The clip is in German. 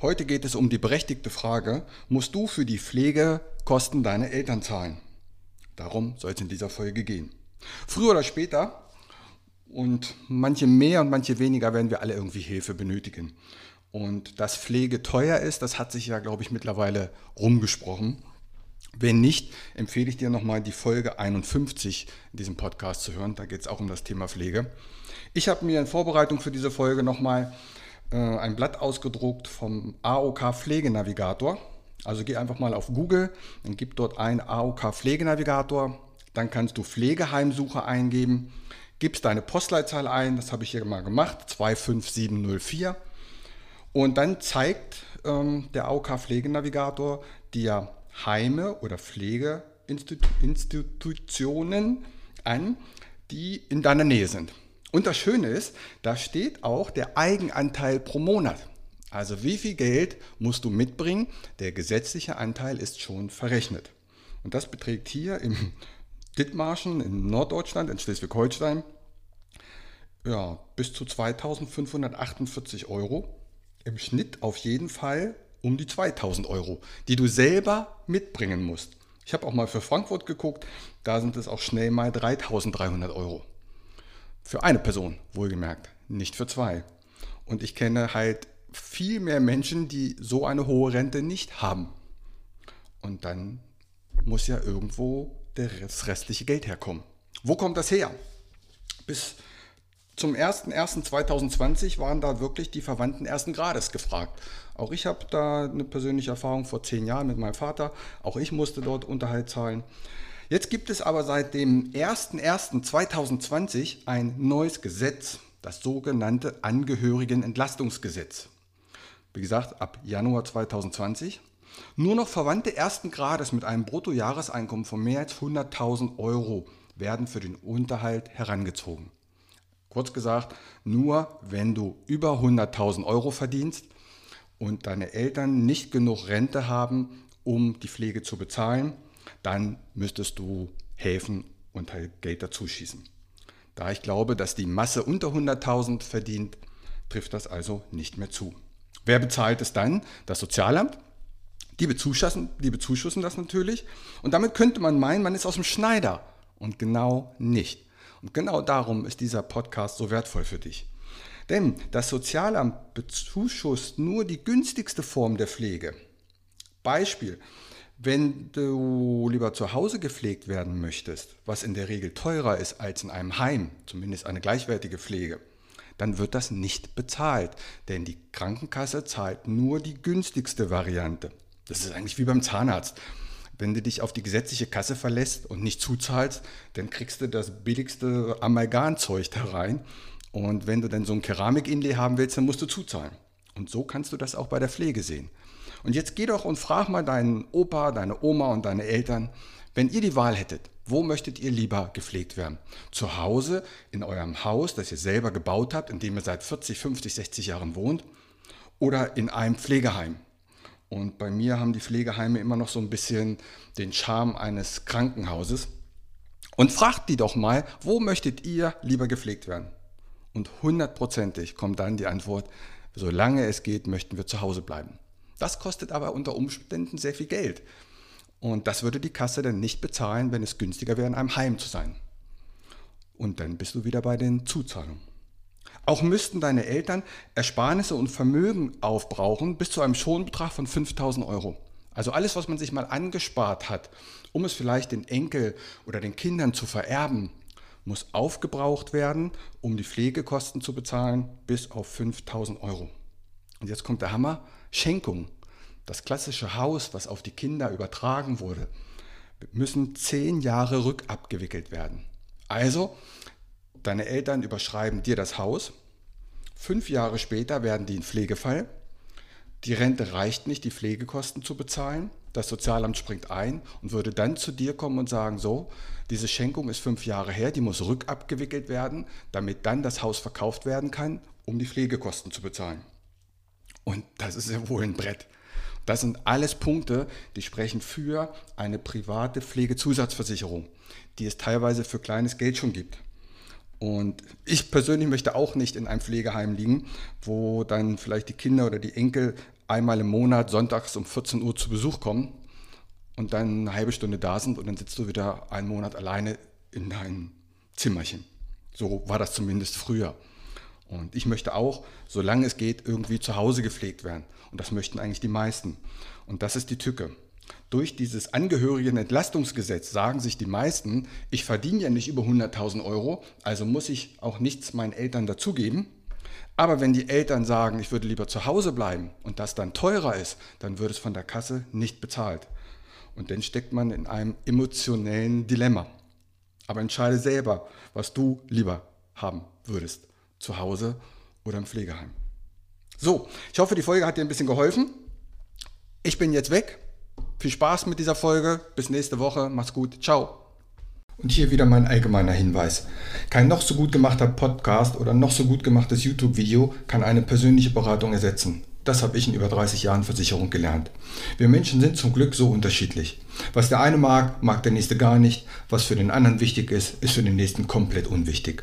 Heute geht es um die berechtigte Frage, musst du für die Pflegekosten deiner Eltern zahlen? Darum soll es in dieser Folge gehen. Früher oder später, und manche mehr und manche weniger, werden wir alle irgendwie Hilfe benötigen. Und dass Pflege teuer ist, das hat sich ja, glaube ich, mittlerweile rumgesprochen. Wenn nicht, empfehle ich dir nochmal die Folge 51 in diesem Podcast zu hören. Da geht es auch um das Thema Pflege. Ich habe mir in Vorbereitung für diese Folge nochmal ein Blatt ausgedruckt vom AOK Pflegenavigator. Also geh einfach mal auf Google und gib dort ein AOK Pflegenavigator. Dann kannst du Pflegeheimsuche eingeben, gibst deine Postleitzahl ein, das habe ich hier mal gemacht, 25704. Und dann zeigt ähm, der AOK Pflegenavigator dir Heime oder Pflegeinstitutionen an, die in deiner Nähe sind. Und das Schöne ist, da steht auch der Eigenanteil pro Monat. Also wie viel Geld musst du mitbringen? Der gesetzliche Anteil ist schon verrechnet. Und das beträgt hier im Dithmarschen in Norddeutschland, in Schleswig-Holstein, ja, bis zu 2548 Euro. Im Schnitt auf jeden Fall um die 2000 Euro, die du selber mitbringen musst. Ich habe auch mal für Frankfurt geguckt, da sind es auch schnell mal 3300 Euro. Für eine Person, wohlgemerkt, nicht für zwei. Und ich kenne halt viel mehr Menschen, die so eine hohe Rente nicht haben. Und dann muss ja irgendwo das restliche Geld herkommen. Wo kommt das her? Bis zum 01.01.2020 waren da wirklich die Verwandten ersten Grades gefragt. Auch ich habe da eine persönliche Erfahrung vor zehn Jahren mit meinem Vater. Auch ich musste dort Unterhalt zahlen. Jetzt gibt es aber seit dem 01.01.2020 ein neues Gesetz, das sogenannte Angehörigenentlastungsgesetz. Wie gesagt, ab Januar 2020. Nur noch Verwandte ersten Grades mit einem Bruttojahreseinkommen von mehr als 100.000 Euro werden für den Unterhalt herangezogen. Kurz gesagt, nur wenn du über 100.000 Euro verdienst und deine Eltern nicht genug Rente haben, um die Pflege zu bezahlen, dann müsstest du helfen und halt Geld dazu schießen. Da ich glaube, dass die Masse unter 100.000 verdient, trifft das also nicht mehr zu. Wer bezahlt es dann? Das Sozialamt. Die bezuschussen, die bezuschussen das natürlich. Und damit könnte man meinen, man ist aus dem Schneider. Und genau nicht. Und genau darum ist dieser Podcast so wertvoll für dich. Denn das Sozialamt bezuschusst nur die günstigste Form der Pflege. Beispiel, wenn du lieber zu Hause gepflegt werden möchtest, was in der Regel teurer ist als in einem Heim, zumindest eine gleichwertige Pflege, dann wird das nicht bezahlt, denn die Krankenkasse zahlt nur die günstigste Variante. Das ist eigentlich wie beim Zahnarzt. Wenn du dich auf die gesetzliche Kasse verlässt und nicht zuzahlst, dann kriegst du das billigste Amalgamzeug da rein. Und wenn du dann so ein Keramikinlay haben willst, dann musst du zuzahlen. Und so kannst du das auch bei der Pflege sehen. Und jetzt geh doch und frag mal deinen Opa, deine Oma und deine Eltern, wenn ihr die Wahl hättet, wo möchtet ihr lieber gepflegt werden? Zu Hause, in eurem Haus, das ihr selber gebaut habt, in dem ihr seit 40, 50, 60 Jahren wohnt? Oder in einem Pflegeheim? Und bei mir haben die Pflegeheime immer noch so ein bisschen den Charme eines Krankenhauses. Und fragt die doch mal, wo möchtet ihr lieber gepflegt werden? Und hundertprozentig kommt dann die Antwort, solange es geht, möchten wir zu Hause bleiben. Das kostet aber unter Umständen sehr viel Geld. Und das würde die Kasse dann nicht bezahlen, wenn es günstiger wäre, in einem Heim zu sein. Und dann bist du wieder bei den Zuzahlungen. Auch müssten deine Eltern Ersparnisse und Vermögen aufbrauchen bis zu einem Schonbetrag von 5000 Euro. Also alles, was man sich mal angespart hat, um es vielleicht den Enkel oder den Kindern zu vererben, muss aufgebraucht werden, um die Pflegekosten zu bezahlen, bis auf 5000 Euro. Und jetzt kommt der Hammer, Schenkung. Das klassische Haus, was auf die Kinder übertragen wurde, müssen zehn Jahre rückabgewickelt werden. Also, deine Eltern überschreiben dir das Haus, fünf Jahre später werden die in Pflegefall, die Rente reicht nicht, die Pflegekosten zu bezahlen, das Sozialamt springt ein und würde dann zu dir kommen und sagen, so, diese Schenkung ist fünf Jahre her, die muss rückabgewickelt werden, damit dann das Haus verkauft werden kann, um die Pflegekosten zu bezahlen. Und das ist ja wohl ein Brett. Das sind alles Punkte, die sprechen für eine private Pflegezusatzversicherung, die es teilweise für kleines Geld schon gibt. Und ich persönlich möchte auch nicht in einem Pflegeheim liegen, wo dann vielleicht die Kinder oder die Enkel einmal im Monat sonntags um 14 Uhr zu Besuch kommen und dann eine halbe Stunde da sind und dann sitzt du wieder einen Monat alleine in deinem Zimmerchen. So war das zumindest früher. Und ich möchte auch, solange es geht, irgendwie zu Hause gepflegt werden. Und das möchten eigentlich die meisten. Und das ist die Tücke. Durch dieses Angehörigenentlastungsgesetz sagen sich die meisten, ich verdiene ja nicht über 100.000 Euro, also muss ich auch nichts meinen Eltern dazugeben. Aber wenn die Eltern sagen, ich würde lieber zu Hause bleiben und das dann teurer ist, dann wird es von der Kasse nicht bezahlt. Und dann steckt man in einem emotionellen Dilemma. Aber entscheide selber, was du lieber haben würdest zu Hause oder im Pflegeheim. So, ich hoffe, die Folge hat dir ein bisschen geholfen. Ich bin jetzt weg. Viel Spaß mit dieser Folge. Bis nächste Woche. Mach's gut. Ciao. Und hier wieder mein allgemeiner Hinweis. Kein noch so gut gemachter Podcast oder noch so gut gemachtes YouTube-Video kann eine persönliche Beratung ersetzen. Das habe ich in über 30 Jahren Versicherung gelernt. Wir Menschen sind zum Glück so unterschiedlich. Was der eine mag, mag der nächste gar nicht. Was für den anderen wichtig ist, ist für den nächsten komplett unwichtig.